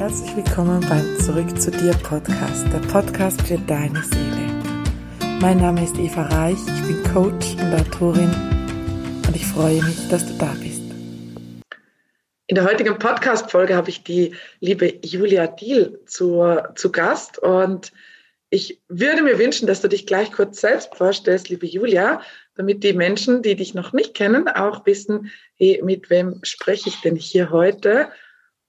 Herzlich willkommen beim Zurück zu dir Podcast, der Podcast für deine Seele. Mein Name ist Eva Reich, ich bin Coach und Autorin und ich freue mich, dass du da bist. In der heutigen Podcast-Folge habe ich die liebe Julia Diel zu, zu Gast und ich würde mir wünschen, dass du dich gleich kurz selbst vorstellst, liebe Julia, damit die Menschen, die dich noch nicht kennen, auch wissen, hey, mit wem spreche ich denn hier heute?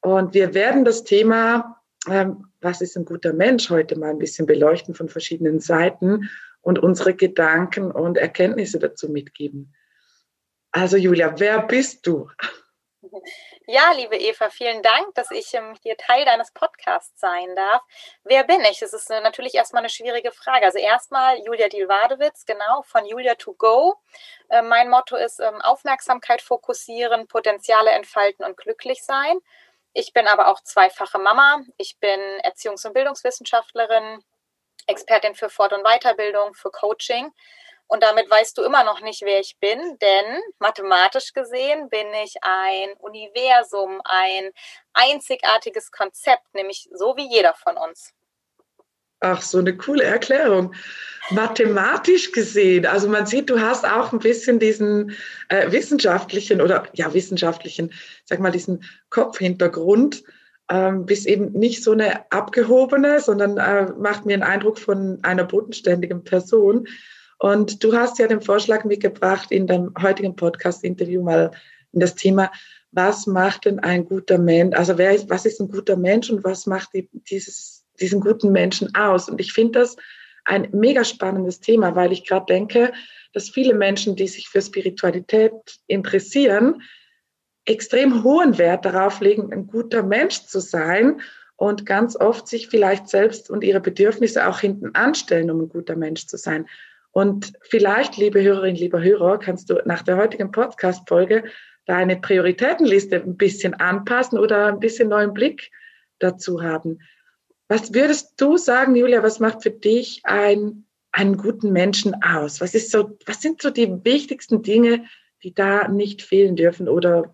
Und wir werden das Thema, ähm, was ist ein guter Mensch, heute mal ein bisschen beleuchten von verschiedenen Seiten und unsere Gedanken und Erkenntnisse dazu mitgeben. Also Julia, wer bist du? Ja, liebe Eva, vielen Dank, dass ich ähm, hier Teil deines Podcasts sein darf. Wer bin ich? Das ist äh, natürlich erstmal eine schwierige Frage. Also erstmal Julia Dielwadewitz, genau, von Julia to Go. Äh, mein Motto ist ähm, Aufmerksamkeit fokussieren, Potenziale entfalten und glücklich sein. Ich bin aber auch zweifache Mama. Ich bin Erziehungs- und Bildungswissenschaftlerin, Expertin für Fort- und Weiterbildung, für Coaching. Und damit weißt du immer noch nicht, wer ich bin, denn mathematisch gesehen bin ich ein Universum, ein einzigartiges Konzept, nämlich so wie jeder von uns. Ach, so eine coole Erklärung. Mathematisch gesehen, also man sieht, du hast auch ein bisschen diesen äh, wissenschaftlichen oder ja wissenschaftlichen, sag mal diesen Kopfhintergrund, ähm, bist eben nicht so eine abgehobene, sondern äh, macht mir einen Eindruck von einer bodenständigen Person. Und du hast ja den Vorschlag mitgebracht, in deinem heutigen Podcast-Interview mal in das Thema, was macht denn ein guter Mensch, also wer ist, was ist ein guter Mensch und was macht die, dieses, diesen guten Menschen aus? Und ich finde das ein mega spannendes Thema, weil ich gerade denke, dass viele Menschen, die sich für Spiritualität interessieren, extrem hohen Wert darauf legen, ein guter Mensch zu sein und ganz oft sich vielleicht selbst und ihre Bedürfnisse auch hinten anstellen, um ein guter Mensch zu sein. Und vielleicht, liebe Hörerinnen, lieber Hörer, kannst du nach der heutigen Podcast-Folge deine Prioritätenliste ein bisschen anpassen oder ein bisschen neuen Blick dazu haben. Was würdest du sagen, Julia, was macht für dich ein, einen guten Menschen aus? Was, ist so, was sind so die wichtigsten Dinge, die da nicht fehlen dürfen oder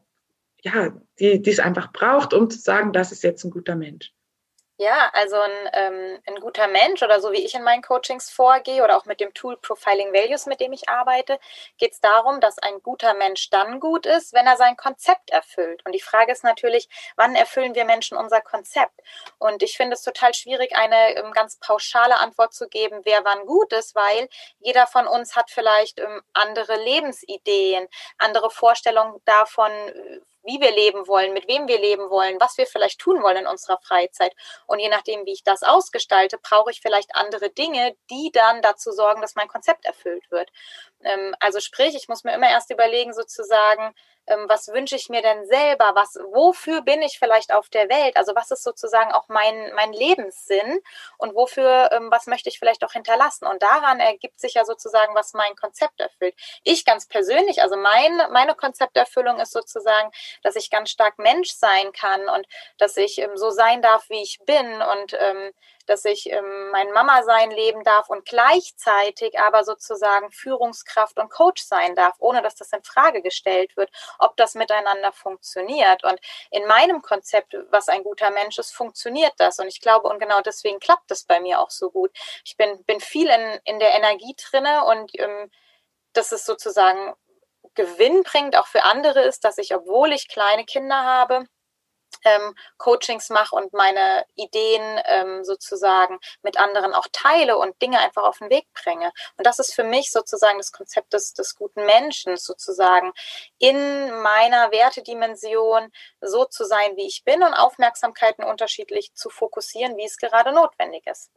ja, die, die es einfach braucht, um zu sagen, das ist jetzt ein guter Mensch? Ja, also ein, ähm, ein guter Mensch oder so wie ich in meinen Coachings vorgehe oder auch mit dem Tool Profiling Values, mit dem ich arbeite, geht es darum, dass ein guter Mensch dann gut ist, wenn er sein Konzept erfüllt. Und die Frage ist natürlich, wann erfüllen wir Menschen unser Konzept? Und ich finde es total schwierig, eine ähm, ganz pauschale Antwort zu geben, wer wann gut ist, weil jeder von uns hat vielleicht ähm, andere Lebensideen, andere Vorstellungen davon, wie wir leben wollen, mit wem wir leben wollen, was wir vielleicht tun wollen in unserer Freizeit. Und je nachdem, wie ich das ausgestalte, brauche ich vielleicht andere Dinge, die dann dazu sorgen, dass mein Konzept erfüllt wird. Ähm, also sprich, ich muss mir immer erst überlegen, sozusagen, ähm, was wünsche ich mir denn selber? Was, wofür bin ich vielleicht auf der Welt? Also was ist sozusagen auch mein, mein Lebenssinn und wofür, ähm, was möchte ich vielleicht auch hinterlassen? Und daran ergibt sich ja sozusagen, was mein Konzept erfüllt. Ich ganz persönlich, also mein, meine Konzepterfüllung ist sozusagen, dass ich ganz stark Mensch sein kann und dass ich so sein darf, wie ich bin und dass ich ähm, mein Mama sein leben darf und gleichzeitig aber sozusagen Führungskraft und Coach sein darf, ohne dass das in Frage gestellt wird, ob das miteinander funktioniert. Und in meinem Konzept, was ein guter Mensch ist, funktioniert das. Und ich glaube, und genau deswegen klappt das bei mir auch so gut. Ich bin, bin viel in, in der Energie drinne und ähm, das ist sozusagen Gewinn bringt, auch für andere ist, dass ich, obwohl ich kleine Kinder habe, ähm, Coachings mache und meine Ideen ähm, sozusagen mit anderen auch teile und Dinge einfach auf den Weg bringe. Und das ist für mich sozusagen das Konzept des, des guten Menschen, sozusagen in meiner Wertedimension so zu sein, wie ich bin und Aufmerksamkeiten unterschiedlich zu fokussieren, wie es gerade notwendig ist.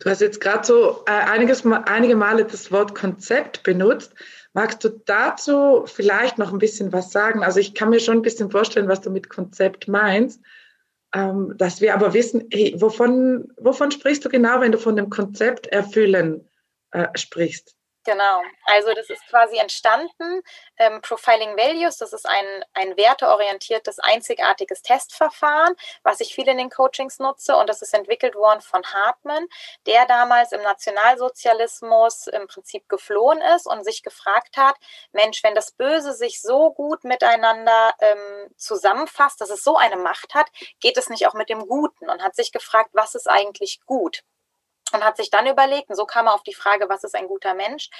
Du hast jetzt gerade so äh, einiges, einige Male das Wort Konzept benutzt. Magst du dazu vielleicht noch ein bisschen was sagen? Also ich kann mir schon ein bisschen vorstellen, was du mit Konzept meinst, ähm, dass wir aber wissen, hey, wovon, wovon sprichst du genau, wenn du von dem Konzept erfüllen äh, sprichst? Genau, also das ist quasi entstanden. Ähm, Profiling Values, das ist ein, ein werteorientiertes, einzigartiges Testverfahren, was ich viel in den Coachings nutze. Und das ist entwickelt worden von Hartmann, der damals im Nationalsozialismus im Prinzip geflohen ist und sich gefragt hat, Mensch, wenn das Böse sich so gut miteinander ähm, zusammenfasst, dass es so eine Macht hat, geht es nicht auch mit dem Guten? Und hat sich gefragt, was ist eigentlich gut? Und hat sich dann überlegt, und so kam er auf die Frage, was ist ein guter Mensch?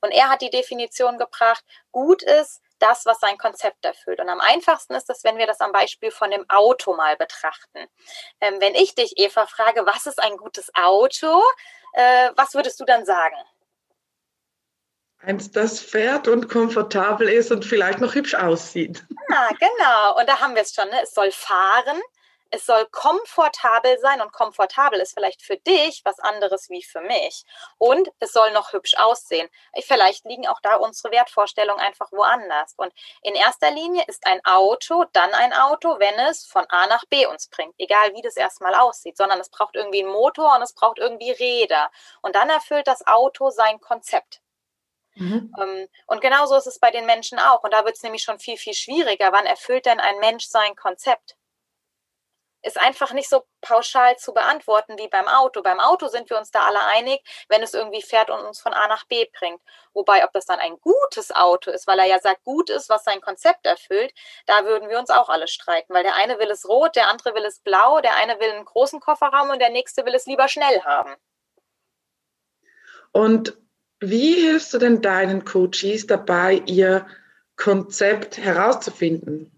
Und er hat die Definition gebracht, gut ist das, was sein Konzept erfüllt. Und am einfachsten ist es, wenn wir das am Beispiel von dem Auto mal betrachten. Ähm, wenn ich dich, Eva, frage, was ist ein gutes Auto, äh, was würdest du dann sagen? Eins, das fährt und komfortabel ist und vielleicht noch hübsch aussieht. Ah, genau. Und da haben wir es schon. Ne? Es soll fahren, es soll komfortabel sein und komfortabel ist vielleicht für dich was anderes wie für mich. Und es soll noch hübsch aussehen. Vielleicht liegen auch da unsere Wertvorstellungen einfach woanders. Und in erster Linie ist ein Auto dann ein Auto, wenn es von A nach B uns bringt, egal wie das erstmal aussieht, sondern es braucht irgendwie einen Motor und es braucht irgendwie Räder. Und dann erfüllt das Auto sein Konzept. Mhm. Ähm, und genauso ist es bei den Menschen auch. Und da wird es nämlich schon viel, viel schwieriger. Wann erfüllt denn ein Mensch sein Konzept? Ist einfach nicht so pauschal zu beantworten wie beim Auto. Beim Auto sind wir uns da alle einig, wenn es irgendwie fährt und uns von A nach B bringt. Wobei, ob das dann ein gutes Auto ist, weil er ja sagt, gut ist, was sein Konzept erfüllt, da würden wir uns auch alle streiten, weil der eine will es rot, der andere will es blau, der eine will einen großen Kofferraum und der nächste will es lieber schnell haben. Und wie hilfst du denn deinen Coaches dabei, ihr Konzept herauszufinden?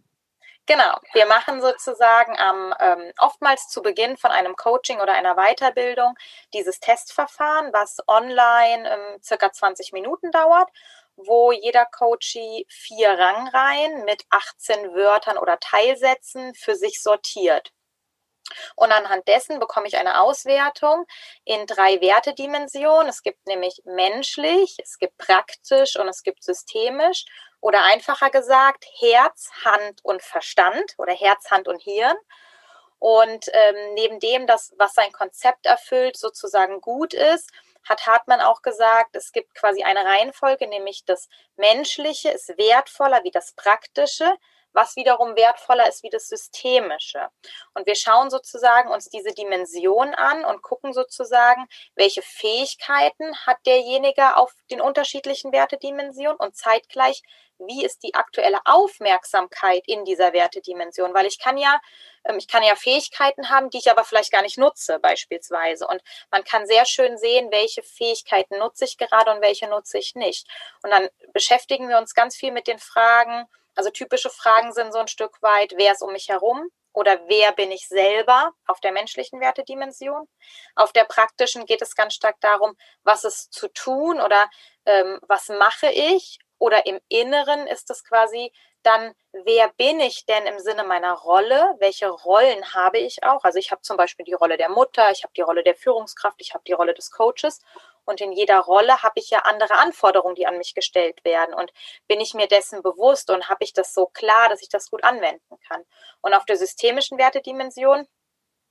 Genau, wir machen sozusagen ähm, ähm, oftmals zu Beginn von einem Coaching oder einer Weiterbildung dieses Testverfahren, was online ähm, circa 20 Minuten dauert, wo jeder Coachie vier Rangreihen mit 18 Wörtern oder Teilsätzen für sich sortiert. Und anhand dessen bekomme ich eine Auswertung in drei Wertedimensionen. Es gibt nämlich menschlich, es gibt praktisch und es gibt systemisch. Oder einfacher gesagt, Herz, Hand und Verstand oder Herz, Hand und Hirn. Und ähm, neben dem, das, was sein Konzept erfüllt, sozusagen gut ist, hat Hartmann auch gesagt, es gibt quasi eine Reihenfolge, nämlich das Menschliche ist wertvoller wie das Praktische, was wiederum wertvoller ist wie das Systemische. Und wir schauen sozusagen uns diese Dimension an und gucken sozusagen, welche Fähigkeiten hat derjenige auf den unterschiedlichen Wertedimensionen und zeitgleich, wie ist die aktuelle Aufmerksamkeit in dieser Wertedimension? Weil ich kann ja, ähm, ich kann ja Fähigkeiten haben, die ich aber vielleicht gar nicht nutze, beispielsweise. Und man kann sehr schön sehen, welche Fähigkeiten nutze ich gerade und welche nutze ich nicht. Und dann beschäftigen wir uns ganz viel mit den Fragen, also typische Fragen sind so ein Stück weit, wer ist um mich herum oder wer bin ich selber auf der menschlichen Wertedimension. Auf der praktischen geht es ganz stark darum, was ist zu tun oder ähm, was mache ich. Oder im Inneren ist es quasi dann, wer bin ich denn im Sinne meiner Rolle? Welche Rollen habe ich auch? Also ich habe zum Beispiel die Rolle der Mutter, ich habe die Rolle der Führungskraft, ich habe die Rolle des Coaches. Und in jeder Rolle habe ich ja andere Anforderungen, die an mich gestellt werden. Und bin ich mir dessen bewusst und habe ich das so klar, dass ich das gut anwenden kann. Und auf der systemischen Wertedimension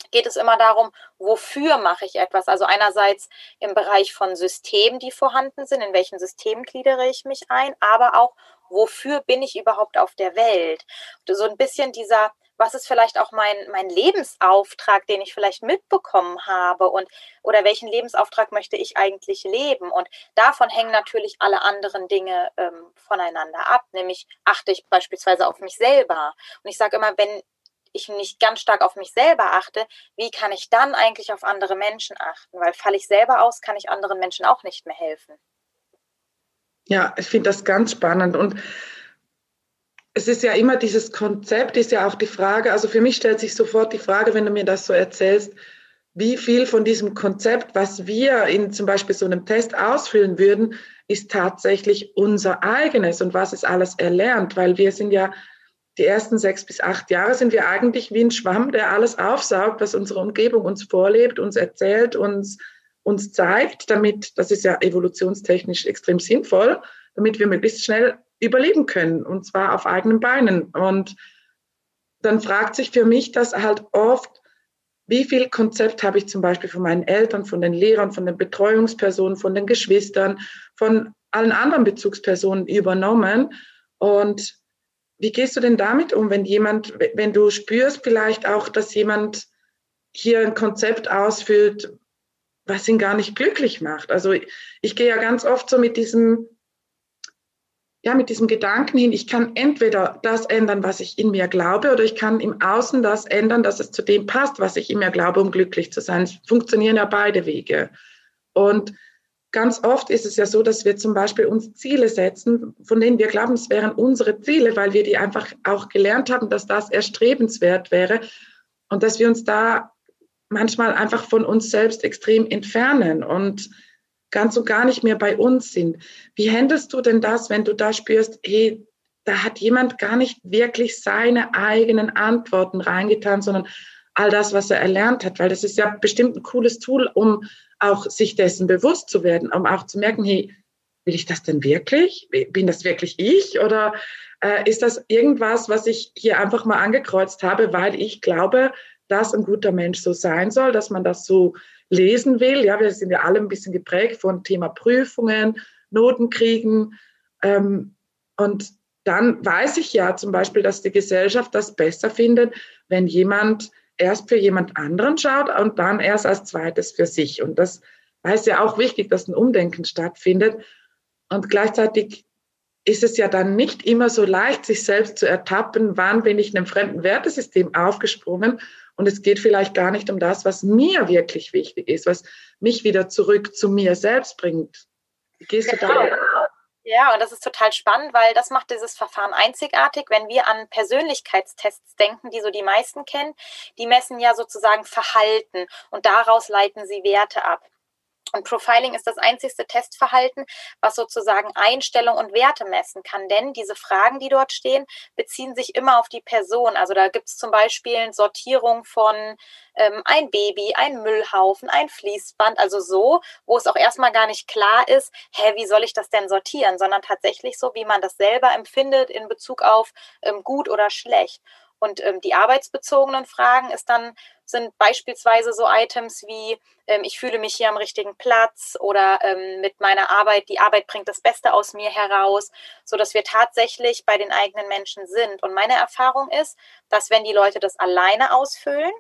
geht es immer darum, wofür mache ich etwas? Also einerseits im Bereich von Systemen, die vorhanden sind, in welchen Systemen gliedere ich mich ein, aber auch, wofür bin ich überhaupt auf der Welt? So ein bisschen dieser was ist vielleicht auch mein, mein Lebensauftrag, den ich vielleicht mitbekommen habe und oder welchen Lebensauftrag möchte ich eigentlich leben? Und davon hängen natürlich alle anderen Dinge ähm, voneinander ab, nämlich achte ich beispielsweise auf mich selber. Und ich sage immer, wenn ich nicht ganz stark auf mich selber achte, wie kann ich dann eigentlich auf andere Menschen achten? Weil falle ich selber aus, kann ich anderen Menschen auch nicht mehr helfen. Ja, ich finde das ganz spannend und es ist ja immer dieses Konzept, ist ja auch die Frage, also für mich stellt sich sofort die Frage, wenn du mir das so erzählst, wie viel von diesem Konzept, was wir in zum Beispiel so einem Test ausfüllen würden, ist tatsächlich unser eigenes und was ist alles erlernt, weil wir sind ja die ersten sechs bis acht Jahre sind wir eigentlich wie ein Schwamm, der alles aufsaugt, was unsere Umgebung uns vorlebt, uns erzählt, uns, uns zeigt, damit, das ist ja evolutionstechnisch extrem sinnvoll, damit wir möglichst schnell überleben können und zwar auf eigenen Beinen. Und dann fragt sich für mich das halt oft, wie viel Konzept habe ich zum Beispiel von meinen Eltern, von den Lehrern, von den Betreuungspersonen, von den Geschwistern, von allen anderen Bezugspersonen übernommen. Und wie gehst du denn damit um, wenn jemand, wenn du spürst vielleicht auch, dass jemand hier ein Konzept ausfüllt, was ihn gar nicht glücklich macht? Also ich, ich gehe ja ganz oft so mit diesem, ja, mit diesem Gedanken hin, ich kann entweder das ändern, was ich in mir glaube, oder ich kann im Außen das ändern, dass es zu dem passt, was ich in mir glaube, um glücklich zu sein. Es funktionieren ja beide Wege. Und ganz oft ist es ja so, dass wir zum Beispiel uns Ziele setzen, von denen wir glauben, es wären unsere Ziele, weil wir die einfach auch gelernt haben, dass das erstrebenswert wäre und dass wir uns da manchmal einfach von uns selbst extrem entfernen und ganz und gar nicht mehr bei uns sind. Wie handelst du denn das, wenn du da spürst, hey, da hat jemand gar nicht wirklich seine eigenen Antworten reingetan, sondern all das, was er erlernt hat, weil das ist ja bestimmt ein cooles Tool, um auch sich dessen bewusst zu werden, um auch zu merken, hey, will ich das denn wirklich? Bin das wirklich ich? Oder äh, ist das irgendwas, was ich hier einfach mal angekreuzt habe, weil ich glaube, dass ein guter Mensch so sein soll, dass man das so lesen will? Ja, wir sind ja alle ein bisschen geprägt von Thema Prüfungen, Notenkriegen. Ähm, und dann weiß ich ja zum Beispiel, dass die Gesellschaft das besser findet, wenn jemand erst für jemand anderen schaut und dann erst als zweites für sich. Und das ist ja auch wichtig, dass ein Umdenken stattfindet. Und gleichzeitig ist es ja dann nicht immer so leicht, sich selbst zu ertappen, wann bin ich in einem fremden Wertesystem aufgesprungen. Und es geht vielleicht gar nicht um das, was mir wirklich wichtig ist, was mich wieder zurück zu mir selbst bringt. Wie gehst du da? Genau. Ja, und das ist total spannend, weil das macht dieses Verfahren einzigartig. Wenn wir an Persönlichkeitstests denken, die so die meisten kennen, die messen ja sozusagen Verhalten und daraus leiten sie Werte ab. Und Profiling ist das einzigste Testverhalten, was sozusagen Einstellung und Werte messen kann. Denn diese Fragen, die dort stehen, beziehen sich immer auf die Person. Also da gibt es zum Beispiel eine Sortierung von ähm, ein Baby, ein Müllhaufen, ein Fließband, also so, wo es auch erstmal gar nicht klar ist, hä, wie soll ich das denn sortieren, sondern tatsächlich so, wie man das selber empfindet in Bezug auf ähm, gut oder schlecht. Und ähm, die arbeitsbezogenen Fragen ist dann, sind beispielsweise so Items wie, ähm, ich fühle mich hier am richtigen Platz oder ähm, mit meiner Arbeit, die Arbeit bringt das Beste aus mir heraus, so dass wir tatsächlich bei den eigenen Menschen sind. Und meine Erfahrung ist, dass wenn die Leute das alleine ausfüllen,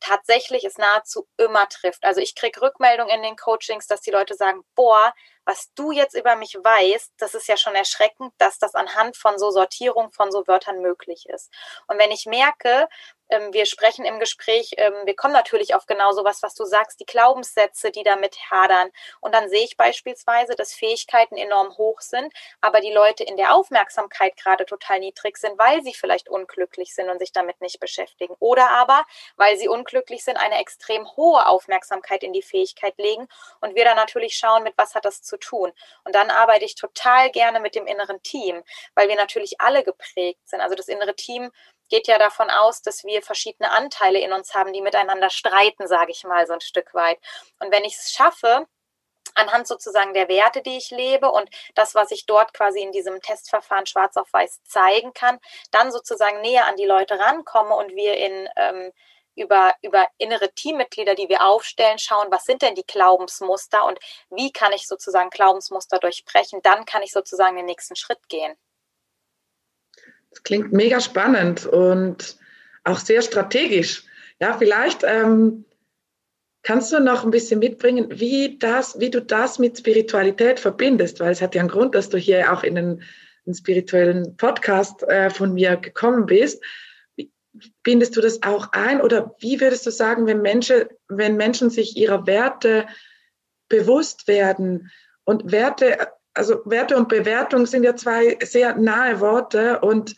tatsächlich es nahezu immer trifft. Also ich kriege Rückmeldungen in den Coachings, dass die Leute sagen, boah, was du jetzt über mich weißt, das ist ja schon erschreckend, dass das anhand von so Sortierung von so Wörtern möglich ist. Und wenn ich merke, ähm, wir sprechen im Gespräch, ähm, wir kommen natürlich auf genau sowas, was du sagst, die Glaubenssätze, die damit hadern. Und dann sehe ich beispielsweise, dass Fähigkeiten enorm hoch sind, aber die Leute in der Aufmerksamkeit gerade total niedrig sind, weil sie vielleicht unglücklich sind und sich damit nicht beschäftigen. Oder aber, weil sie unglücklich sind, eine extrem hohe Aufmerksamkeit in die Fähigkeit legen. Und wir dann natürlich schauen, mit was hat das zu tun. Und dann arbeite ich total gerne mit dem inneren Team, weil wir natürlich alle geprägt sind. Also das innere Team geht ja davon aus, dass wir verschiedene Anteile in uns haben, die miteinander streiten, sage ich mal so ein Stück weit. Und wenn ich es schaffe, anhand sozusagen der Werte, die ich lebe und das, was ich dort quasi in diesem Testverfahren schwarz auf weiß zeigen kann, dann sozusagen näher an die Leute rankomme und wir in ähm, über, über innere Teammitglieder, die wir aufstellen, schauen, was sind denn die Glaubensmuster und wie kann ich sozusagen Glaubensmuster durchbrechen, dann kann ich sozusagen den nächsten Schritt gehen. Das klingt mega spannend und auch sehr strategisch. Ja, vielleicht ähm, kannst du noch ein bisschen mitbringen, wie, das, wie du das mit Spiritualität verbindest, weil es hat ja einen Grund, dass du hier auch in den, den spirituellen Podcast äh, von mir gekommen bist. Bindest du das auch ein oder wie würdest du sagen, wenn Menschen, wenn Menschen sich ihrer Werte bewusst werden und Werte also Werte und Bewertung sind ja zwei sehr nahe Worte und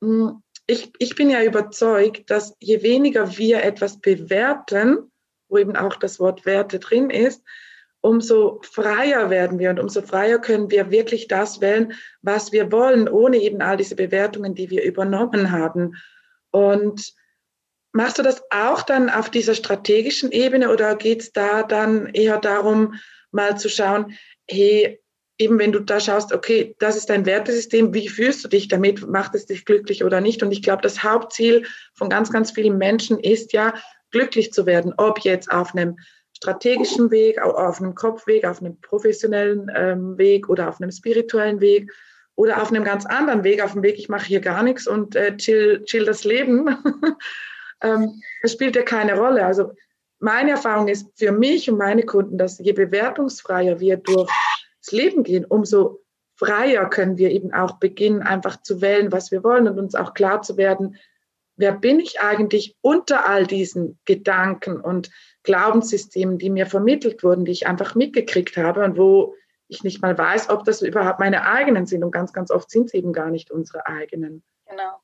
hm, ich, ich bin ja überzeugt, dass je weniger wir etwas bewerten, wo eben auch das Wort Werte drin ist, umso freier werden wir und umso freier können wir wirklich das wählen, was wir wollen, ohne eben all diese Bewertungen, die wir übernommen haben. Und machst du das auch dann auf dieser strategischen Ebene oder geht es da dann eher darum, mal zu schauen, hey, eben wenn du da schaust, okay, das ist dein Wertesystem, wie fühlst du dich damit, macht es dich glücklich oder nicht? Und ich glaube, das Hauptziel von ganz, ganz vielen Menschen ist ja, glücklich zu werden, ob jetzt auf einem strategischen Weg, auf einem Kopfweg, auf einem professionellen ähm, Weg oder auf einem spirituellen Weg oder auf einem ganz anderen Weg, auf dem Weg, ich mache hier gar nichts und äh, chill, chill das Leben. ähm, das spielt ja keine Rolle. Also meine Erfahrung ist für mich und meine Kunden, dass je bewertungsfreier wir durchs Leben gehen, umso freier können wir eben auch beginnen, einfach zu wählen, was wir wollen und uns auch klar zu werden, wer bin ich eigentlich unter all diesen Gedanken und Glaubenssystemen, die mir vermittelt wurden, die ich einfach mitgekriegt habe und wo ich nicht mal weiß, ob das überhaupt meine eigenen sind. Und ganz, ganz oft sind es eben gar nicht unsere eigenen. Genau.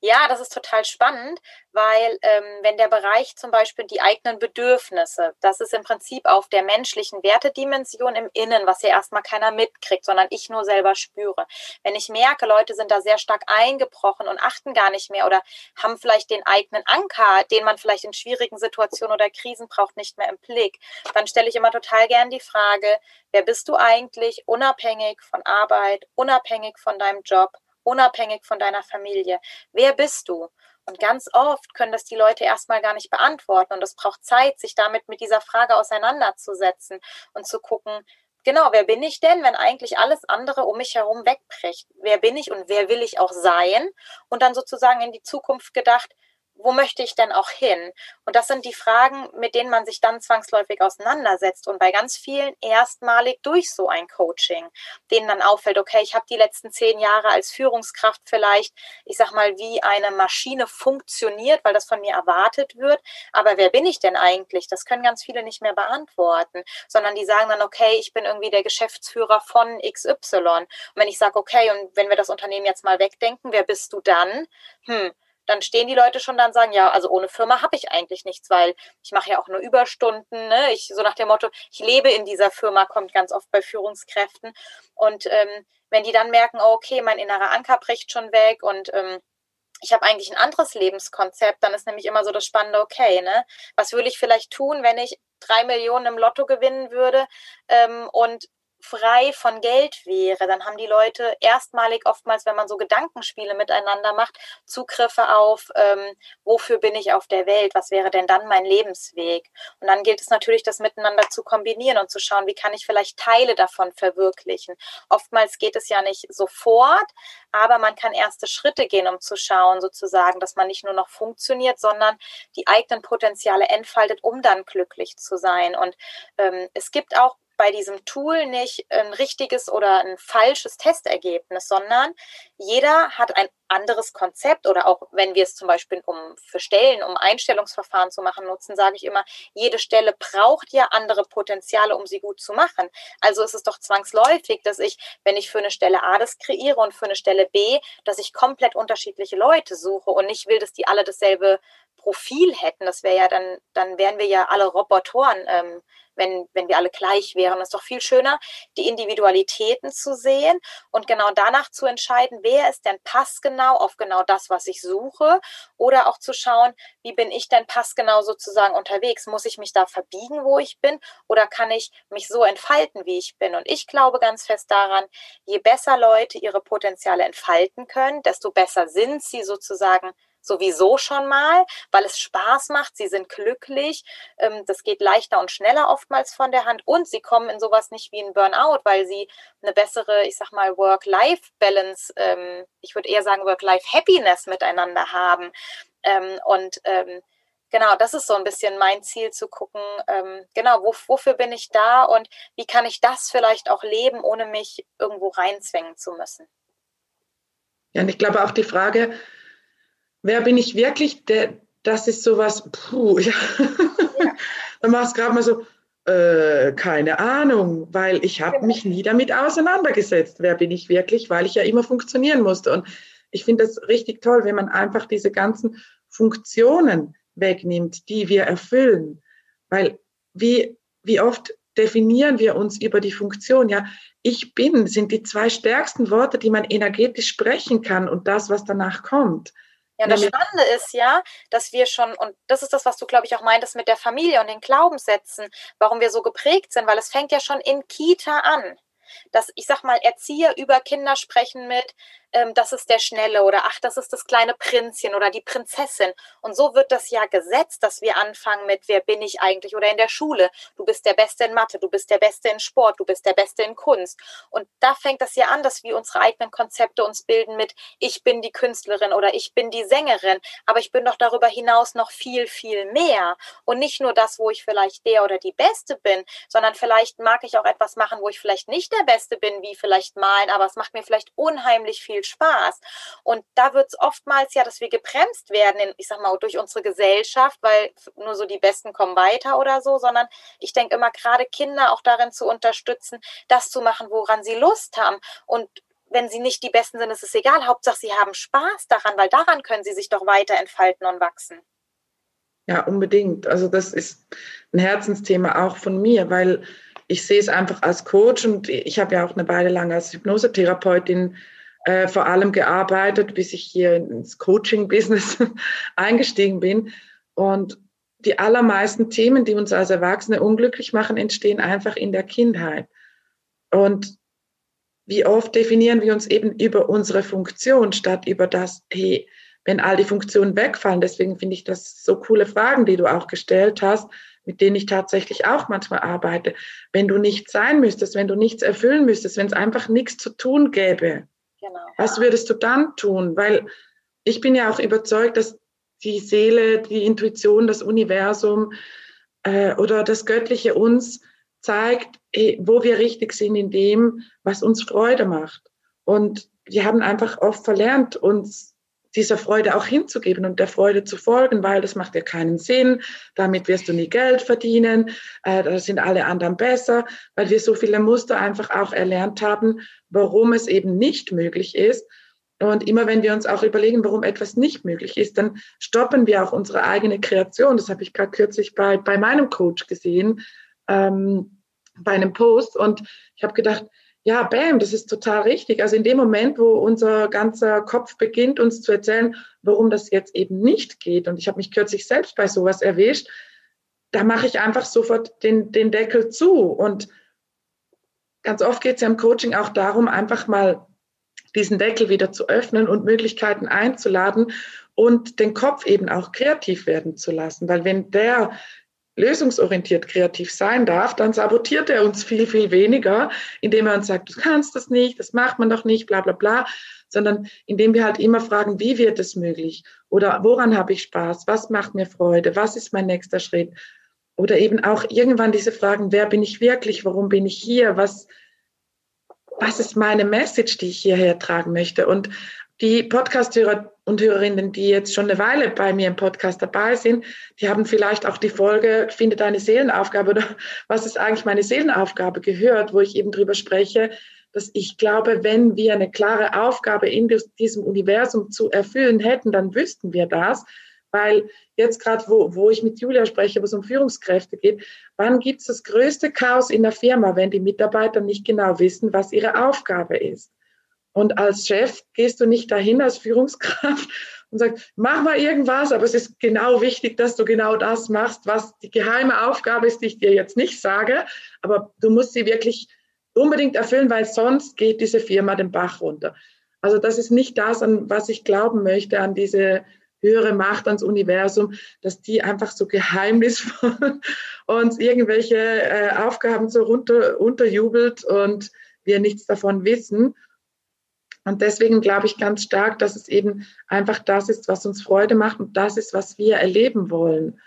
Ja, das ist total spannend, weil ähm, wenn der Bereich zum Beispiel die eigenen Bedürfnisse, das ist im Prinzip auf der menschlichen Wertedimension im Innen, was ja erstmal keiner mitkriegt, sondern ich nur selber spüre. Wenn ich merke, Leute sind da sehr stark eingebrochen und achten gar nicht mehr oder haben vielleicht den eigenen Anker, den man vielleicht in schwierigen Situationen oder Krisen braucht, nicht mehr im Blick, dann stelle ich immer total gern die Frage, wer bist du eigentlich unabhängig von Arbeit, unabhängig von deinem Job? Unabhängig von deiner Familie. Wer bist du? Und ganz oft können das die Leute erstmal gar nicht beantworten. Und es braucht Zeit, sich damit mit dieser Frage auseinanderzusetzen und zu gucken, genau, wer bin ich denn, wenn eigentlich alles andere um mich herum wegbricht? Wer bin ich und wer will ich auch sein? Und dann sozusagen in die Zukunft gedacht, wo möchte ich denn auch hin? Und das sind die Fragen, mit denen man sich dann zwangsläufig auseinandersetzt und bei ganz vielen erstmalig durch so ein Coaching, denen dann auffällt, okay, ich habe die letzten zehn Jahre als Führungskraft vielleicht, ich sag mal, wie eine Maschine funktioniert, weil das von mir erwartet wird. Aber wer bin ich denn eigentlich? Das können ganz viele nicht mehr beantworten, sondern die sagen dann, okay, ich bin irgendwie der Geschäftsführer von XY. Und wenn ich sage, okay, und wenn wir das Unternehmen jetzt mal wegdenken, wer bist du dann? Hm, dann stehen die Leute schon dann sagen, ja, also ohne Firma habe ich eigentlich nichts, weil ich mache ja auch nur Überstunden. Ne? Ich so nach dem Motto, ich lebe in dieser Firma, kommt ganz oft bei Führungskräften. Und ähm, wenn die dann merken, oh, okay, mein innerer Anker bricht schon weg und ähm, ich habe eigentlich ein anderes Lebenskonzept, dann ist nämlich immer so das Spannende, okay, ne? Was würde ich vielleicht tun, wenn ich drei Millionen im Lotto gewinnen würde ähm, und frei von Geld wäre, dann haben die Leute erstmalig oftmals, wenn man so Gedankenspiele miteinander macht, Zugriffe auf, ähm, wofür bin ich auf der Welt, was wäre denn dann mein Lebensweg. Und dann gilt es natürlich, das miteinander zu kombinieren und zu schauen, wie kann ich vielleicht Teile davon verwirklichen. Oftmals geht es ja nicht sofort, aber man kann erste Schritte gehen, um zu schauen, sozusagen, dass man nicht nur noch funktioniert, sondern die eigenen Potenziale entfaltet, um dann glücklich zu sein. Und ähm, es gibt auch bei diesem Tool nicht ein richtiges oder ein falsches Testergebnis, sondern jeder hat ein anderes Konzept oder auch wenn wir es zum Beispiel um für Stellen, um Einstellungsverfahren zu machen, nutzen, sage ich immer, jede Stelle braucht ja andere Potenziale, um sie gut zu machen. Also ist es doch zwangsläufig, dass ich, wenn ich für eine Stelle A das kreiere und für eine Stelle B, dass ich komplett unterschiedliche Leute suche und nicht will, dass die alle dasselbe Profil hätten. Das wäre ja dann, dann wären wir ja alle Robotoren. Ähm, wenn, wenn wir alle gleich wären. Es ist doch viel schöner, die Individualitäten zu sehen und genau danach zu entscheiden, wer ist denn passgenau auf genau das, was ich suche oder auch zu schauen, wie bin ich denn passgenau sozusagen unterwegs? Muss ich mich da verbiegen, wo ich bin oder kann ich mich so entfalten, wie ich bin? Und ich glaube ganz fest daran, je besser Leute ihre Potenziale entfalten können, desto besser sind sie sozusagen sowieso schon mal, weil es Spaß macht, sie sind glücklich, ähm, das geht leichter und schneller oftmals von der Hand und sie kommen in sowas nicht wie ein Burnout, weil sie eine bessere, ich sag mal, Work-Life-Balance, ähm, ich würde eher sagen Work-Life-Happiness miteinander haben. Ähm, und genau, das ist so ein bisschen mein Ziel zu gucken, genau, wo, wofür bin ich da und wie kann ich das vielleicht auch leben, ohne mich irgendwo reinzwängen zu müssen. Ja, und ich glaube auch die Frage, wer bin ich wirklich? Der, das ist sowas, puh, ja. ja. Dann machst du gerade mal so, äh, keine Ahnung, weil ich habe mich nie damit auseinandergesetzt. Wer bin ich wirklich? Weil ich ja immer funktionieren musste. Und ich finde das richtig toll, wenn man einfach diese ganzen Funktionen wegnimmt, die wir erfüllen. Weil wie, wie oft definieren wir uns über die Funktion? Ja, ich bin sind die zwei stärksten Worte, die man energetisch sprechen kann und das, was danach kommt. Ja, das Spannende ist ja, dass wir schon, und das ist das, was du, glaube ich, auch meintest mit der Familie und den Glaubenssätzen, warum wir so geprägt sind, weil es fängt ja schon in Kita an. Dass, ich sag mal, Erzieher über Kinder sprechen mit, ähm, das ist der Schnelle oder ach, das ist das kleine Prinzchen oder die Prinzessin. Und so wird das ja gesetzt, dass wir anfangen mit, wer bin ich eigentlich? Oder in der Schule, du bist der Beste in Mathe, du bist der Beste in Sport, du bist der Beste in Kunst. Und da fängt das ja an, dass wir unsere eigenen Konzepte uns bilden mit, ich bin die Künstlerin oder ich bin die Sängerin, aber ich bin doch darüber hinaus noch viel, viel mehr. Und nicht nur das, wo ich vielleicht der oder die Beste bin, sondern vielleicht mag ich auch etwas machen, wo ich vielleicht nicht der Beste bin, wie vielleicht malen, aber es macht mir vielleicht unheimlich viel Spaß. Und da wird es oftmals ja, dass wir gebremst werden, in, ich sag mal, durch unsere Gesellschaft, weil nur so die Besten kommen weiter oder so, sondern ich denke immer, gerade Kinder auch darin zu unterstützen, das zu machen, woran sie Lust haben. Und wenn sie nicht die Besten sind, ist es egal. Hauptsache, sie haben Spaß daran, weil daran können sie sich doch weiter entfalten und wachsen. Ja, unbedingt. Also das ist ein Herzensthema auch von mir, weil ich sehe es einfach als Coach und ich habe ja auch eine Weile lang als Hypnosetherapeutin äh, vor allem gearbeitet, bis ich hier ins Coaching-Business eingestiegen bin. Und die allermeisten Themen, die uns als Erwachsene unglücklich machen, entstehen einfach in der Kindheit. Und wie oft definieren wir uns eben über unsere Funktion statt über das, hey, wenn all die Funktionen wegfallen. Deswegen finde ich das so coole Fragen, die du auch gestellt hast, mit denen ich tatsächlich auch manchmal arbeite. Wenn du nichts sein müsstest, wenn du nichts erfüllen müsstest, wenn es einfach nichts zu tun gäbe, genau. was würdest du dann tun? Weil ich bin ja auch überzeugt, dass die Seele, die Intuition, das Universum äh, oder das Göttliche uns zeigt, wo wir richtig sind in dem, was uns Freude macht. Und wir haben einfach oft verlernt, uns dieser Freude auch hinzugeben und der Freude zu folgen, weil das macht ja keinen Sinn. Damit wirst du nie Geld verdienen. Äh, da sind alle anderen besser, weil wir so viele Muster einfach auch erlernt haben, warum es eben nicht möglich ist. Und immer wenn wir uns auch überlegen, warum etwas nicht möglich ist, dann stoppen wir auch unsere eigene Kreation. Das habe ich gerade kürzlich bei, bei meinem Coach gesehen, ähm, bei einem Post. Und ich habe gedacht, ja, bam, das ist total richtig. Also in dem Moment, wo unser ganzer Kopf beginnt, uns zu erzählen, warum das jetzt eben nicht geht, und ich habe mich kürzlich selbst bei sowas erwischt, da mache ich einfach sofort den, den Deckel zu. Und ganz oft geht es ja im Coaching auch darum, einfach mal diesen Deckel wieder zu öffnen und Möglichkeiten einzuladen und den Kopf eben auch kreativ werden zu lassen. Weil wenn der lösungsorientiert kreativ sein darf, dann sabotiert er uns viel, viel weniger, indem er uns sagt, du kannst das nicht, das macht man doch nicht, bla bla bla, sondern indem wir halt immer fragen, wie wird es möglich? Oder woran habe ich Spaß? Was macht mir Freude? Was ist mein nächster Schritt? Oder eben auch irgendwann diese Fragen, wer bin ich wirklich? Warum bin ich hier? Was, was ist meine Message, die ich hierher tragen möchte? Und die Podcast-Hörer und Hörerinnen, die jetzt schon eine Weile bei mir im Podcast dabei sind, die haben vielleicht auch die Folge Finde deine Seelenaufgabe oder was ist eigentlich meine Seelenaufgabe gehört, wo ich eben drüber spreche, dass ich glaube, wenn wir eine klare Aufgabe in diesem Universum zu erfüllen hätten, dann wüssten wir das. Weil jetzt gerade, wo, wo ich mit Julia spreche, wo es um Führungskräfte geht, wann gibt es das größte Chaos in der Firma, wenn die Mitarbeiter nicht genau wissen, was ihre Aufgabe ist? Und als Chef gehst du nicht dahin als Führungskraft und sagst, mach mal irgendwas, aber es ist genau wichtig, dass du genau das machst, was die geheime Aufgabe ist, die ich dir jetzt nicht sage. Aber du musst sie wirklich unbedingt erfüllen, weil sonst geht diese Firma den Bach runter. Also das ist nicht das, an was ich glauben möchte, an diese höhere Macht, ans Universum, dass die einfach so geheimnisvoll uns irgendwelche äh, Aufgaben so runter, unterjubelt und wir nichts davon wissen. Und deswegen glaube ich ganz stark, dass es eben einfach das ist, was uns Freude macht und das ist, was wir erleben wollen.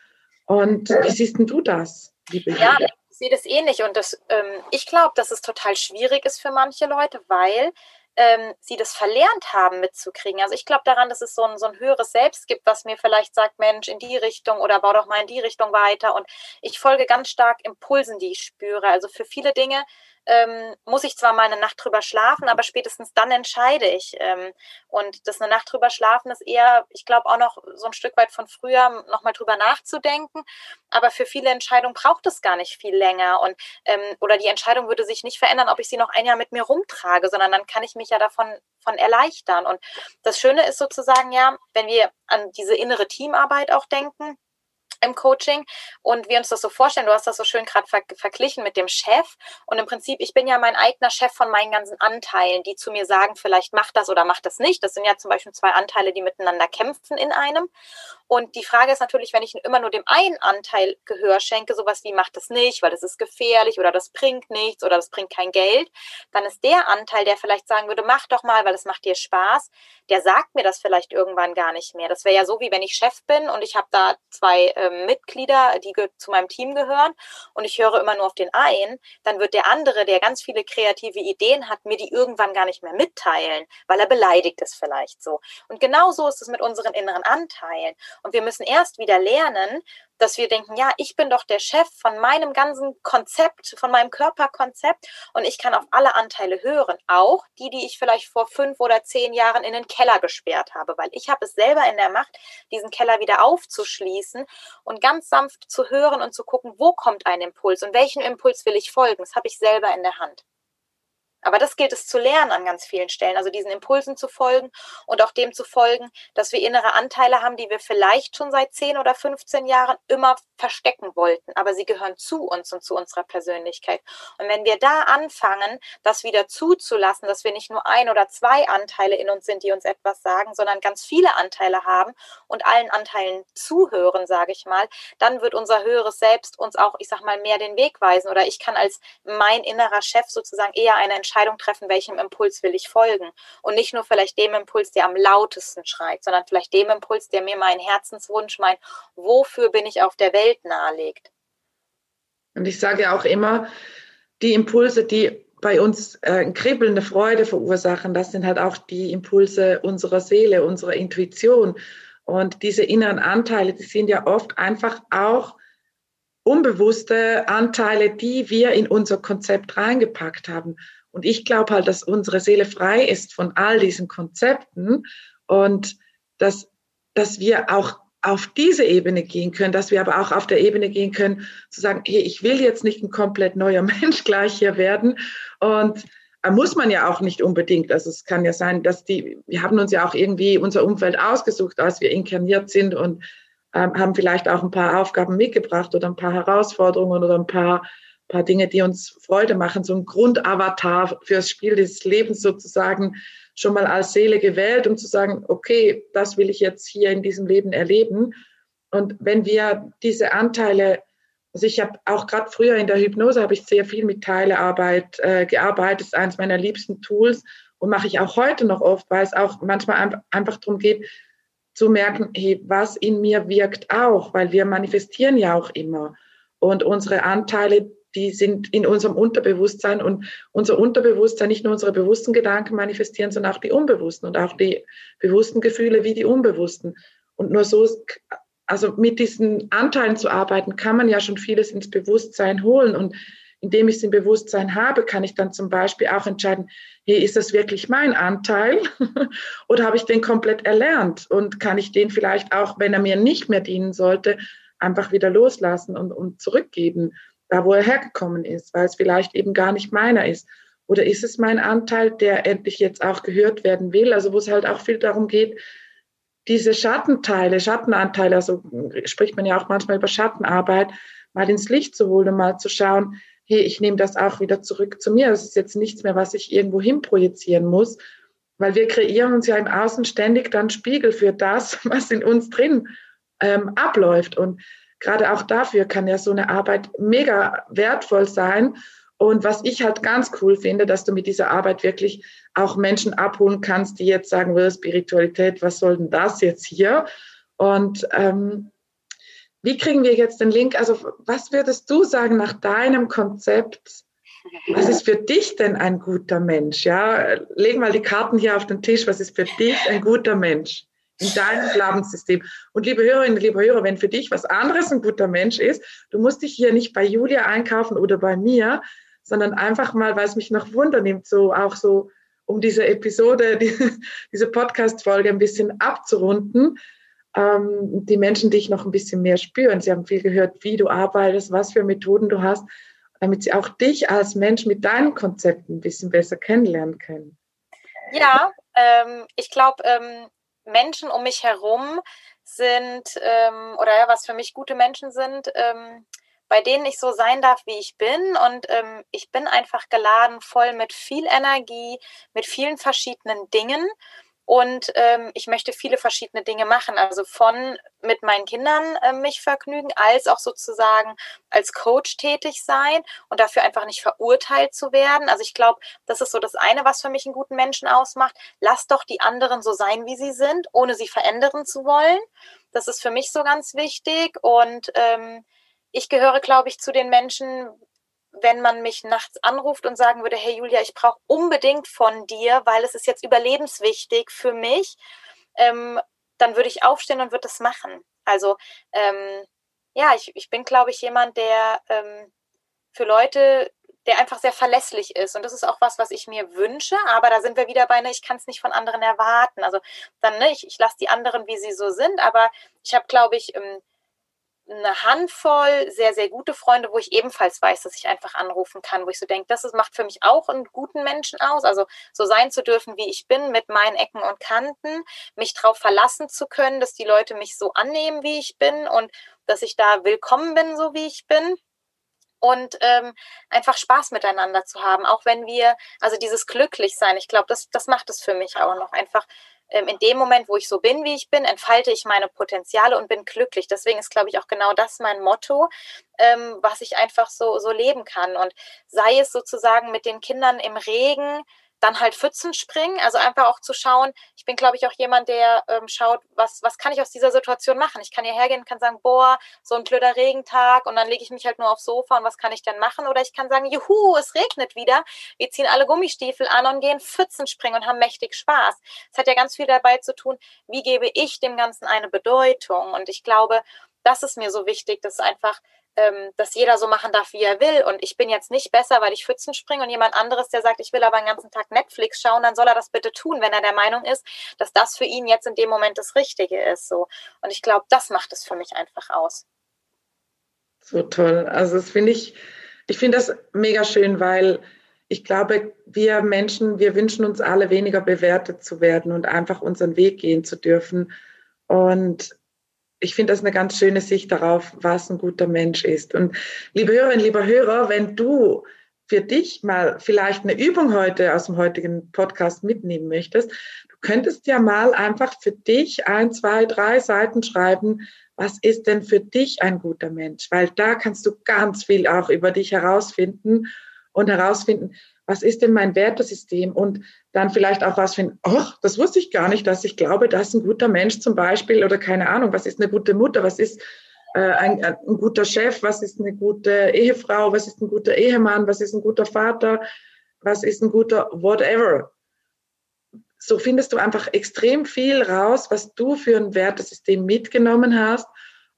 Und wie siehst du das, liebe Ja, ich sehe das ähnlich. Und das, ähm, ich glaube, dass es total schwierig ist für manche Leute, weil ähm, sie das verlernt haben mitzukriegen. Also ich glaube daran, dass es so ein, so ein höheres Selbst gibt, was mir vielleicht sagt, Mensch, in die Richtung oder bau doch mal in die Richtung weiter. Und ich folge ganz stark Impulsen, die ich spüre. Also für viele Dinge ähm, muss ich zwar mal eine Nacht drüber schlafen, aber spätestens dann entscheide ich. Ähm, und das eine Nacht drüber schlafen ist eher, ich glaube, auch noch so ein Stück weit von früher nochmal drüber nachzudenken. Aber für viele Entscheidungen braucht es gar nicht viel länger. Und ähm, oder die Entscheidung würde sich nicht verändern, ob ich sie noch ein Jahr mit mir rumtrage, sondern dann kann ich mich ja davon von erleichtern. Und das Schöne ist sozusagen ja, wenn wir an diese innere Teamarbeit auch denken, im Coaching und wir uns das so vorstellen, du hast das so schön gerade ver verglichen mit dem Chef und im Prinzip, ich bin ja mein eigener Chef von meinen ganzen Anteilen, die zu mir sagen, vielleicht mach das oder mach das nicht. Das sind ja zum Beispiel zwei Anteile, die miteinander kämpfen in einem und die Frage ist natürlich, wenn ich immer nur dem einen Anteil Gehör schenke, sowas wie macht das nicht, weil das ist gefährlich oder das bringt nichts oder das bringt kein Geld, dann ist der Anteil, der vielleicht sagen würde, mach doch mal, weil es macht dir Spaß, der sagt mir das vielleicht irgendwann gar nicht mehr. Das wäre ja so, wie wenn ich Chef bin und ich habe da zwei äh, Mitglieder, die zu meinem Team gehören und ich höre immer nur auf den einen, dann wird der andere, der ganz viele kreative Ideen hat, mir die irgendwann gar nicht mehr mitteilen, weil er beleidigt ist vielleicht so. Und genau so ist es mit unseren inneren Anteilen. Und wir müssen erst wieder lernen, dass wir denken, ja, ich bin doch der Chef von meinem ganzen Konzept, von meinem Körperkonzept und ich kann auf alle Anteile hören, auch die, die ich vielleicht vor fünf oder zehn Jahren in den Keller gesperrt habe, weil ich habe es selber in der Macht, diesen Keller wieder aufzuschließen und ganz sanft zu hören und zu gucken, wo kommt ein Impuls und welchen Impuls will ich folgen. Das habe ich selber in der Hand. Aber das gilt es zu lernen an ganz vielen Stellen, also diesen Impulsen zu folgen und auch dem zu folgen, dass wir innere Anteile haben, die wir vielleicht schon seit 10 oder 15 Jahren immer verstecken wollten, aber sie gehören zu uns und zu unserer Persönlichkeit. Und wenn wir da anfangen, das wieder zuzulassen, dass wir nicht nur ein oder zwei Anteile in uns sind, die uns etwas sagen, sondern ganz viele Anteile haben und allen Anteilen zuhören, sage ich mal, dann wird unser höheres Selbst uns auch, ich sag mal, mehr den Weg weisen oder ich kann als mein innerer Chef sozusagen eher eine Entscheidung Entscheidung treffen, welchem Impuls will ich folgen. Und nicht nur vielleicht dem Impuls, der am lautesten schreit, sondern vielleicht dem Impuls, der mir meinen Herzenswunsch, mein Wofür bin ich auf der Welt nahelegt. Und ich sage auch immer, die Impulse, die bei uns äh, kribbelnde Freude verursachen, das sind halt auch die Impulse unserer Seele, unserer Intuition. Und diese inneren Anteile, die sind ja oft einfach auch unbewusste Anteile, die wir in unser Konzept reingepackt haben. Und ich glaube halt, dass unsere Seele frei ist von all diesen Konzepten und dass, dass wir auch auf diese Ebene gehen können, dass wir aber auch auf der Ebene gehen können, zu sagen, hey, ich will jetzt nicht ein komplett neuer Mensch gleich hier werden. Und äh, muss man ja auch nicht unbedingt. Also es kann ja sein, dass die, wir haben uns ja auch irgendwie unser Umfeld ausgesucht, als wir inkarniert sind und ähm, haben vielleicht auch ein paar Aufgaben mitgebracht oder ein paar Herausforderungen oder ein paar paar Dinge, die uns Freude machen, so ein Grundavatar fürs Spiel des Lebens sozusagen schon mal als Seele gewählt, um zu sagen, okay, das will ich jetzt hier in diesem Leben erleben. Und wenn wir diese Anteile, also ich habe auch gerade früher in der Hypnose habe ich sehr viel mit Teilearbeit äh, gearbeitet, das ist eines meiner liebsten Tools und mache ich auch heute noch oft, weil es auch manchmal einfach darum geht, zu merken, hey, was in mir wirkt auch, weil wir manifestieren ja auch immer. Und unsere Anteile, die sind in unserem Unterbewusstsein und unser Unterbewusstsein, nicht nur unsere bewussten Gedanken manifestieren, sondern auch die unbewussten und auch die bewussten Gefühle wie die unbewussten. Und nur so, also mit diesen Anteilen zu arbeiten, kann man ja schon vieles ins Bewusstsein holen. Und indem ich es im Bewusstsein habe, kann ich dann zum Beispiel auch entscheiden, hey, ist das wirklich mein Anteil oder habe ich den komplett erlernt und kann ich den vielleicht auch, wenn er mir nicht mehr dienen sollte, einfach wieder loslassen und, und zurückgeben da wo er hergekommen ist, weil es vielleicht eben gar nicht meiner ist. Oder ist es mein Anteil, der endlich jetzt auch gehört werden will? Also wo es halt auch viel darum geht, diese Schattenteile, Schattenanteile, also spricht man ja auch manchmal über Schattenarbeit, mal ins Licht zu holen und mal zu schauen, hey, ich nehme das auch wieder zurück zu mir. Das ist jetzt nichts mehr, was ich irgendwo hin projizieren muss, weil wir kreieren uns ja im Außen ständig dann Spiegel für das, was in uns drin ähm, abläuft. Und gerade auch dafür kann ja so eine Arbeit mega wertvoll sein. Und was ich halt ganz cool finde, dass du mit dieser Arbeit wirklich auch Menschen abholen kannst, die jetzt sagen, will Spiritualität, was soll denn das jetzt hier? Und ähm, wie kriegen wir jetzt den Link? Also was würdest du sagen nach deinem Konzept? Was ist für dich denn ein guter Mensch? Ja, leg mal die Karten hier auf den Tisch. Was ist für dich ein guter Mensch? In deinem Glaubenssystem. Und liebe Hörerinnen, liebe Hörer, wenn für dich was anderes ein guter Mensch ist, du musst dich hier nicht bei Julia einkaufen oder bei mir, sondern einfach mal, weil es mich noch Wunder nimmt, so auch so, um diese Episode, die, diese Podcast-Folge ein bisschen abzurunden, ähm, die Menschen dich noch ein bisschen mehr spüren. Sie haben viel gehört, wie du arbeitest, was für Methoden du hast, damit sie auch dich als Mensch mit deinen Konzepten ein bisschen besser kennenlernen können. Ja, ähm, ich glaube, ähm, Menschen um mich herum sind ähm, oder ja, was für mich gute Menschen sind, ähm, bei denen ich so sein darf, wie ich bin. Und ähm, ich bin einfach geladen, voll mit viel Energie, mit vielen verschiedenen Dingen. Und ähm, ich möchte viele verschiedene Dinge machen. Also von mit meinen Kindern äh, mich vergnügen, als auch sozusagen als Coach tätig sein und dafür einfach nicht verurteilt zu werden. Also ich glaube, das ist so das eine, was für mich einen guten Menschen ausmacht. Lass doch die anderen so sein, wie sie sind, ohne sie verändern zu wollen. Das ist für mich so ganz wichtig. Und ähm, ich gehöre, glaube ich, zu den Menschen, wenn man mich nachts anruft und sagen würde, hey Julia, ich brauche unbedingt von dir, weil es ist jetzt überlebenswichtig für mich, ähm, dann würde ich aufstehen und würde das machen. Also ähm, ja, ich, ich bin, glaube ich, jemand, der ähm, für Leute, der einfach sehr verlässlich ist. Und das ist auch was, was ich mir wünsche. Aber da sind wir wieder bei, ne, ich kann es nicht von anderen erwarten. Also dann, ne, ich, ich lasse die anderen, wie sie so sind. Aber ich habe, glaube ich, ähm, eine Handvoll sehr, sehr gute Freunde, wo ich ebenfalls weiß, dass ich einfach anrufen kann, wo ich so denke, das ist, macht für mich auch einen guten Menschen aus. Also so sein zu dürfen, wie ich bin, mit meinen Ecken und Kanten, mich darauf verlassen zu können, dass die Leute mich so annehmen, wie ich bin und dass ich da willkommen bin, so wie ich bin und ähm, einfach Spaß miteinander zu haben, auch wenn wir, also dieses Glücklichsein, ich glaube, das, das macht es für mich auch noch einfach in dem Moment, wo ich so bin, wie ich bin, entfalte ich meine Potenziale und bin glücklich. Deswegen ist, glaube ich, auch genau das mein Motto, ähm, was ich einfach so, so leben kann. Und sei es sozusagen mit den Kindern im Regen, dann halt Pfützen springen, also einfach auch zu schauen. Ich bin, glaube ich, auch jemand, der ähm, schaut, was, was kann ich aus dieser Situation machen. Ich kann hier hergehen und kann sagen, boah, so ein blöder Regentag und dann lege ich mich halt nur aufs Sofa und was kann ich denn machen? Oder ich kann sagen, juhu, es regnet wieder. Wir ziehen alle Gummistiefel an und gehen Pfützen springen und haben mächtig Spaß. Es hat ja ganz viel dabei zu tun, wie gebe ich dem Ganzen eine Bedeutung. Und ich glaube, das ist mir so wichtig, dass einfach ähm, dass jeder so machen darf, wie er will. Und ich bin jetzt nicht besser, weil ich Pfützen springe und jemand anderes, der sagt, ich will aber den ganzen Tag Netflix schauen, dann soll er das bitte tun, wenn er der Meinung ist, dass das für ihn jetzt in dem Moment das Richtige ist. So. Und ich glaube, das macht es für mich einfach aus. So toll. Also das finde ich, ich finde das mega schön, weil ich glaube, wir Menschen, wir wünschen uns alle weniger bewertet zu werden und einfach unseren Weg gehen zu dürfen. Und ich finde das eine ganz schöne Sicht darauf, was ein guter Mensch ist. Und liebe Hörerinnen, lieber Hörer, wenn du für dich mal vielleicht eine Übung heute aus dem heutigen Podcast mitnehmen möchtest, du könntest ja mal einfach für dich ein, zwei, drei Seiten schreiben, was ist denn für dich ein guter Mensch? Weil da kannst du ganz viel auch über dich herausfinden und herausfinden, was ist denn mein Wertesystem und dann vielleicht auch was finden, ach, das wusste ich gar nicht, dass ich glaube, dass ein guter Mensch zum Beispiel oder keine Ahnung, was ist eine gute Mutter, was ist äh, ein, ein guter Chef, was ist eine gute Ehefrau, was ist ein guter Ehemann, was ist ein guter Vater, was ist ein guter whatever. So findest du einfach extrem viel raus, was du für ein Wertesystem mitgenommen hast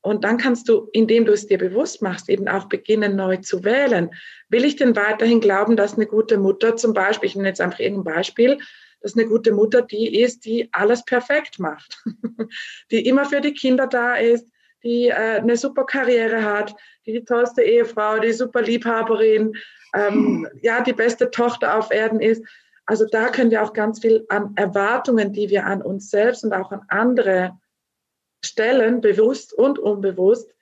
und dann kannst du, indem du es dir bewusst machst, eben auch beginnen, neu zu wählen. Will ich denn weiterhin glauben, dass eine gute Mutter zum Beispiel, ich nenne jetzt einfach irgendein Beispiel, dass eine gute Mutter die ist, die alles perfekt macht, die immer für die Kinder da ist, die äh, eine super Karriere hat, die die tollste Ehefrau, die super Liebhaberin, ähm, ja, die beste Tochter auf Erden ist. Also da können wir auch ganz viel an Erwartungen, die wir an uns selbst und auch an andere stellen, bewusst und unbewusst,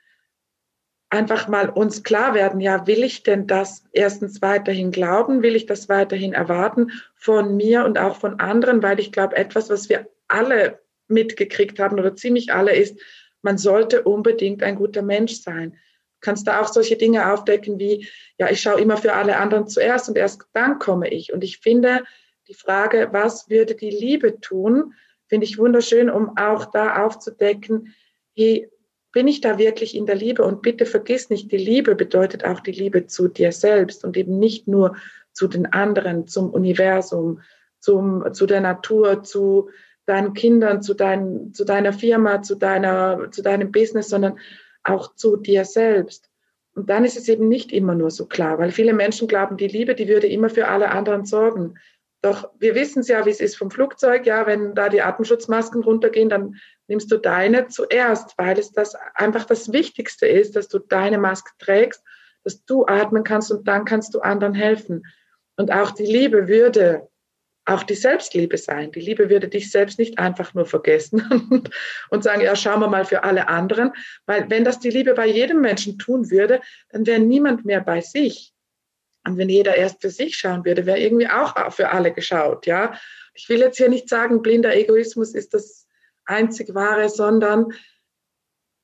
einfach mal uns klar werden, ja, will ich denn das erstens weiterhin glauben, will ich das weiterhin erwarten von mir und auch von anderen, weil ich glaube, etwas, was wir alle mitgekriegt haben oder ziemlich alle ist, man sollte unbedingt ein guter Mensch sein. Du kannst da auch solche Dinge aufdecken wie, ja, ich schaue immer für alle anderen zuerst und erst dann komme ich. Und ich finde die Frage, was würde die Liebe tun, finde ich wunderschön, um auch da aufzudecken, hey, bin ich da wirklich in der Liebe? Und bitte vergiss nicht, die Liebe bedeutet auch die Liebe zu dir selbst und eben nicht nur zu den anderen, zum Universum, zum, zu der Natur, zu deinen Kindern, zu, dein, zu deiner Firma, zu, deiner, zu deinem Business, sondern auch zu dir selbst. Und dann ist es eben nicht immer nur so klar, weil viele Menschen glauben, die Liebe, die würde immer für alle anderen sorgen. Doch wir wissen es ja, wie es ist vom Flugzeug. Ja, wenn da die Atemschutzmasken runtergehen, dann nimmst du deine zuerst, weil es das einfach das Wichtigste ist, dass du deine Maske trägst, dass du atmen kannst und dann kannst du anderen helfen. Und auch die Liebe würde auch die Selbstliebe sein. Die Liebe würde dich selbst nicht einfach nur vergessen und, sagen, ja, schauen wir mal für alle anderen. Weil wenn das die Liebe bei jedem Menschen tun würde, dann wäre niemand mehr bei sich. Und wenn jeder erst für sich schauen würde, wäre irgendwie auch für alle geschaut, ja. Ich will jetzt hier nicht sagen, blinder Egoismus ist das einzig wahre, sondern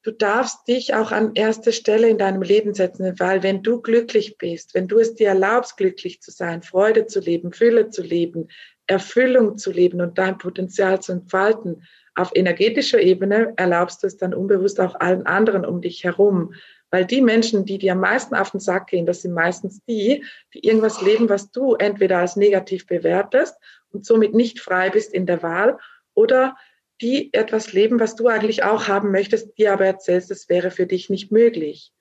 du darfst dich auch an erste Stelle in deinem Leben setzen, weil wenn du glücklich bist, wenn du es dir erlaubst, glücklich zu sein, Freude zu leben, Fülle zu leben, Erfüllung zu leben und dein Potenzial zu entfalten, auf energetischer Ebene erlaubst du es dann unbewusst auch allen anderen um dich herum. Weil die Menschen, die dir am meisten auf den Sack gehen, das sind meistens die, die irgendwas leben, was du entweder als negativ bewertest und somit nicht frei bist in der Wahl oder die etwas leben, was du eigentlich auch haben möchtest, dir aber erzählst, es wäre für dich nicht möglich.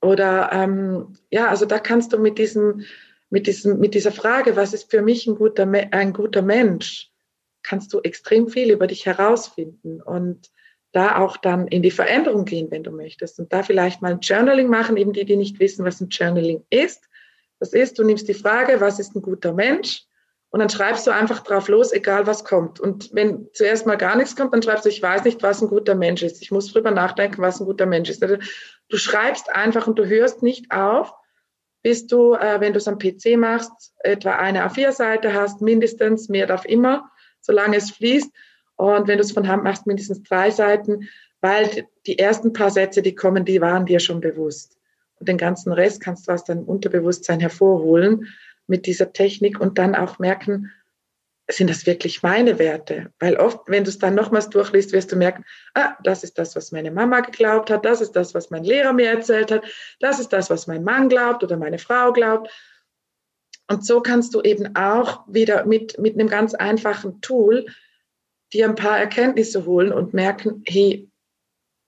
Oder ähm, ja, also da kannst du mit diesem, mit diesem, mit dieser Frage, was ist für mich ein guter, ein guter Mensch, kannst du extrem viel über dich herausfinden und da auch dann in die Veränderung gehen, wenn du möchtest. Und da vielleicht mal ein Journaling machen, eben die, die nicht wissen, was ein Journaling ist. Das ist, du nimmst die Frage, was ist ein guter Mensch? Und dann schreibst du einfach drauf los, egal was kommt. Und wenn zuerst mal gar nichts kommt, dann schreibst du, ich weiß nicht, was ein guter Mensch ist. Ich muss drüber nachdenken, was ein guter Mensch ist. Also, du schreibst einfach und du hörst nicht auf, bis du, äh, wenn du es am PC machst, etwa eine A4-Seite hast, mindestens, mehr darf immer, solange es fließt. Und wenn du es von Hand machst, mindestens drei Seiten, weil die ersten paar Sätze, die kommen, die waren dir schon bewusst. Und den ganzen Rest kannst du aus deinem Unterbewusstsein hervorholen mit dieser Technik und dann auch merken, sind das wirklich meine Werte? Weil oft, wenn du es dann nochmals durchliest, wirst du merken, ah, das ist das, was meine Mama geglaubt hat, das ist das, was mein Lehrer mir erzählt hat, das ist das, was mein Mann glaubt oder meine Frau glaubt. Und so kannst du eben auch wieder mit, mit einem ganz einfachen Tool dir ein paar Erkenntnisse holen und merken, hey,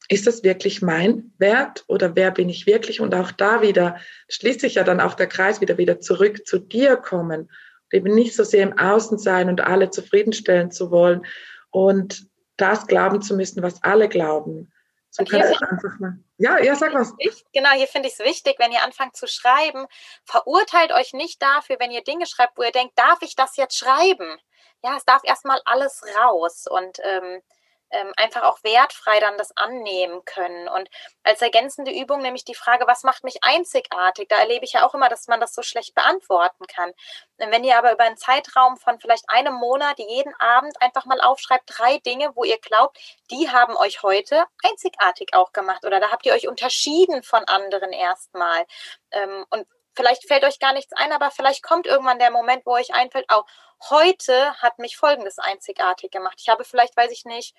ist das wirklich mein Wert oder wer bin ich wirklich? Und auch da wieder schließt sich ja dann auch der Kreis wieder wieder zurück zu dir kommen und eben nicht so sehr im Außen sein und alle zufriedenstellen zu wollen und das glauben zu müssen, was alle glauben. So und einfach mal. Ja, ja, sag was. Genau, hier finde ich es wichtig, wenn ihr anfangt zu schreiben, verurteilt euch nicht dafür, wenn ihr Dinge schreibt, wo ihr denkt, darf ich das jetzt schreiben? Ja, es darf erstmal alles raus und ähm, ähm, einfach auch wertfrei dann das annehmen können. Und als ergänzende Übung nämlich die Frage, was macht mich einzigartig? Da erlebe ich ja auch immer, dass man das so schlecht beantworten kann. Wenn ihr aber über einen Zeitraum von vielleicht einem Monat jeden Abend einfach mal aufschreibt, drei Dinge, wo ihr glaubt, die haben euch heute einzigartig auch gemacht oder da habt ihr euch unterschieden von anderen erstmal. Ähm, und vielleicht fällt euch gar nichts ein, aber vielleicht kommt irgendwann der Moment, wo euch einfällt, oh, heute hat mich Folgendes einzigartig gemacht. Ich habe vielleicht, weiß ich nicht,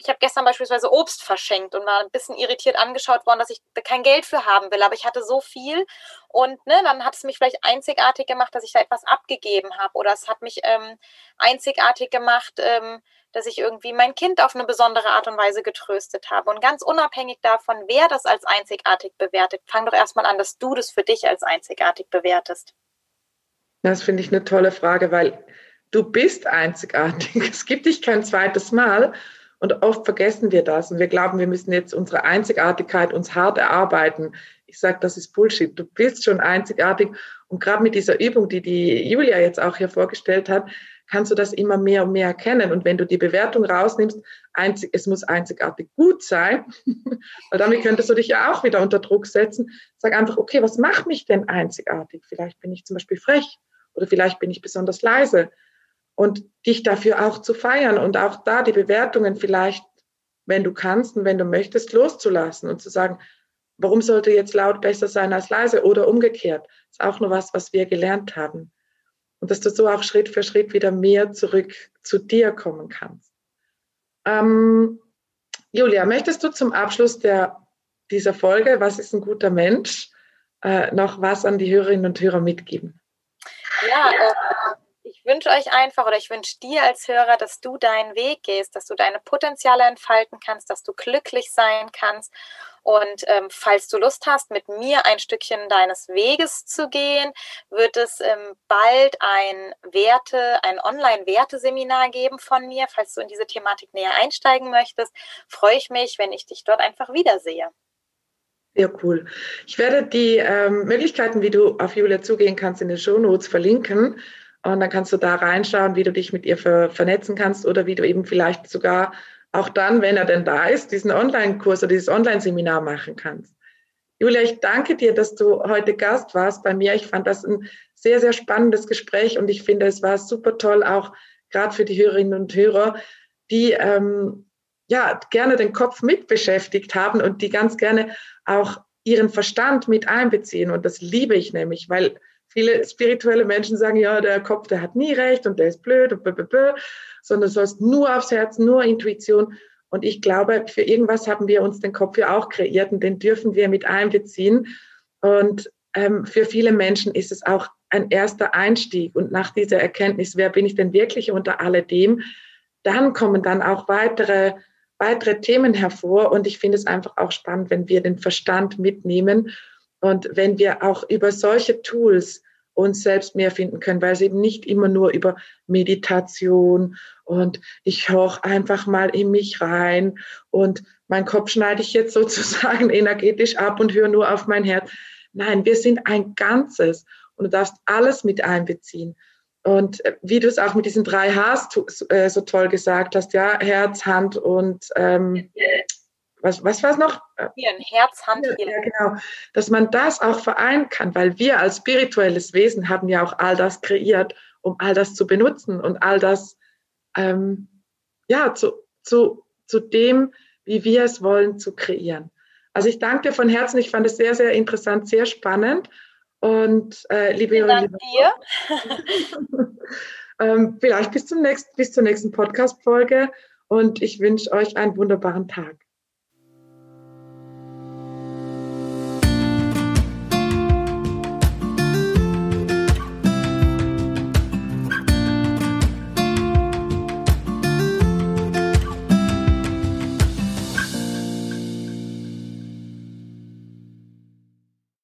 ich habe gestern beispielsweise Obst verschenkt und war ein bisschen irritiert angeschaut worden, dass ich kein Geld für haben will, aber ich hatte so viel und ne, dann hat es mich vielleicht einzigartig gemacht, dass ich da etwas abgegeben habe oder es hat mich ähm, einzigartig gemacht, ähm, dass ich irgendwie mein Kind auf eine besondere Art und Weise getröstet habe und ganz unabhängig davon, wer das als einzigartig bewertet, fang doch erstmal an, dass du das für dich als einzigartig bewertest. Das finde ich eine tolle Frage, weil du bist einzigartig. Es gibt dich kein zweites Mal. Und oft vergessen wir das und wir glauben, wir müssen jetzt unsere Einzigartigkeit uns hart erarbeiten. Ich sage, das ist Bullshit. Du bist schon einzigartig. Und gerade mit dieser Übung, die die Julia jetzt auch hier vorgestellt hat, kannst du das immer mehr und mehr erkennen. Und wenn du die Bewertung rausnimmst, einzig, es muss einzigartig gut sein, weil damit könntest du dich ja auch wieder unter Druck setzen. Sag einfach, okay, was macht mich denn einzigartig? Vielleicht bin ich zum Beispiel frech oder vielleicht bin ich besonders leise und dich dafür auch zu feiern und auch da die Bewertungen vielleicht, wenn du kannst und wenn du möchtest, loszulassen und zu sagen, warum sollte jetzt laut besser sein als leise oder umgekehrt? Das ist auch nur was, was wir gelernt haben. Und dass du so auch Schritt für Schritt wieder mehr zurück zu dir kommen kannst. Ähm, Julia, möchtest du zum Abschluss der, dieser Folge, was ist ein guter Mensch, äh, noch was an die Hörerinnen und Hörer mitgeben? Ja, äh, wünsche euch einfach oder ich wünsche dir als Hörer, dass du deinen Weg gehst, dass du deine Potenziale entfalten kannst, dass du glücklich sein kannst. Und ähm, falls du Lust hast, mit mir ein Stückchen deines Weges zu gehen, wird es ähm, bald ein Werte, ein Online-Werteseminar geben von mir. Falls du in diese Thematik näher einsteigen möchtest, freue ich mich, wenn ich dich dort einfach wiedersehe. Sehr cool. Ich werde die ähm, Möglichkeiten, wie du auf Julia zugehen kannst, in den Show Notes verlinken. Und dann kannst du da reinschauen, wie du dich mit ihr ver vernetzen kannst oder wie du eben vielleicht sogar auch dann, wenn er denn da ist, diesen Online-Kurs oder dieses Online-Seminar machen kannst. Julia, ich danke dir, dass du heute Gast warst bei mir. Ich fand das ein sehr, sehr spannendes Gespräch und ich finde, es war super toll, auch gerade für die Hörerinnen und Hörer, die ähm, ja gerne den Kopf mit beschäftigt haben und die ganz gerne auch ihren Verstand mit einbeziehen. Und das liebe ich nämlich, weil viele spirituelle Menschen sagen, ja, der Kopf, der hat nie recht und der ist blöd und blablabla, sondern du sollst nur aufs Herz, nur Intuition. Und ich glaube, für irgendwas haben wir uns den Kopf ja auch kreiert und den dürfen wir mit einbeziehen. Und ähm, für viele Menschen ist es auch ein erster Einstieg. Und nach dieser Erkenntnis, wer bin ich denn wirklich unter alledem, dann kommen dann auch weitere, weitere Themen hervor. Und ich finde es einfach auch spannend, wenn wir den Verstand mitnehmen und wenn wir auch über solche Tools uns selbst mehr finden können, weil es eben nicht immer nur über Meditation und ich hoch einfach mal in mich rein und mein Kopf schneide ich jetzt sozusagen energetisch ab und höre nur auf mein Herz. Nein, wir sind ein Ganzes und du darfst alles mit einbeziehen. Und äh, wie du es auch mit diesen drei Hs äh, so toll gesagt hast, ja, Herz, Hand und ähm, was, was war es noch? Hirn, Herz, Hand, Hirn. Ja, genau. Dass man das auch vereinen kann, weil wir als spirituelles Wesen haben ja auch all das kreiert, um all das zu benutzen und all das, ähm, ja, zu, zu, zu dem, wie wir es wollen, zu kreieren. Also ich danke dir von Herzen. Ich fand es sehr, sehr interessant, sehr spannend. Und äh, liebe Dank dir. ähm, vielleicht bis zum nächsten, bis zur nächsten Podcast-Folge. Und ich wünsche euch einen wunderbaren Tag.